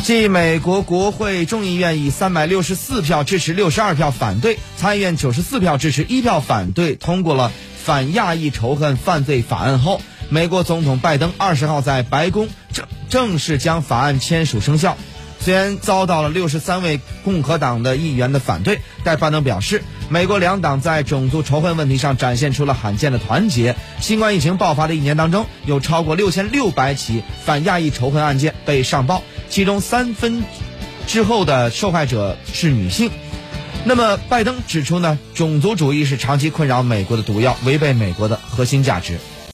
继美国国会众议院以三百六十四票支持六十二票反对，参议院九十四票支持一票反对通过了反亚裔仇恨犯罪法案后，美国总统拜登二十号在白宫正正式将法案签署生效。虽然遭到了六十三位共和党的议员的反对，但拜登表示，美国两党在种族仇恨问题上展现出了罕见的团结。新冠疫情爆发的一年当中，有超过六千六百起反亚裔仇恨案件被上报，其中三分之后的受害者是女性。那么，拜登指出呢，种族主义是长期困扰美国的毒药，违背美国的核心价值。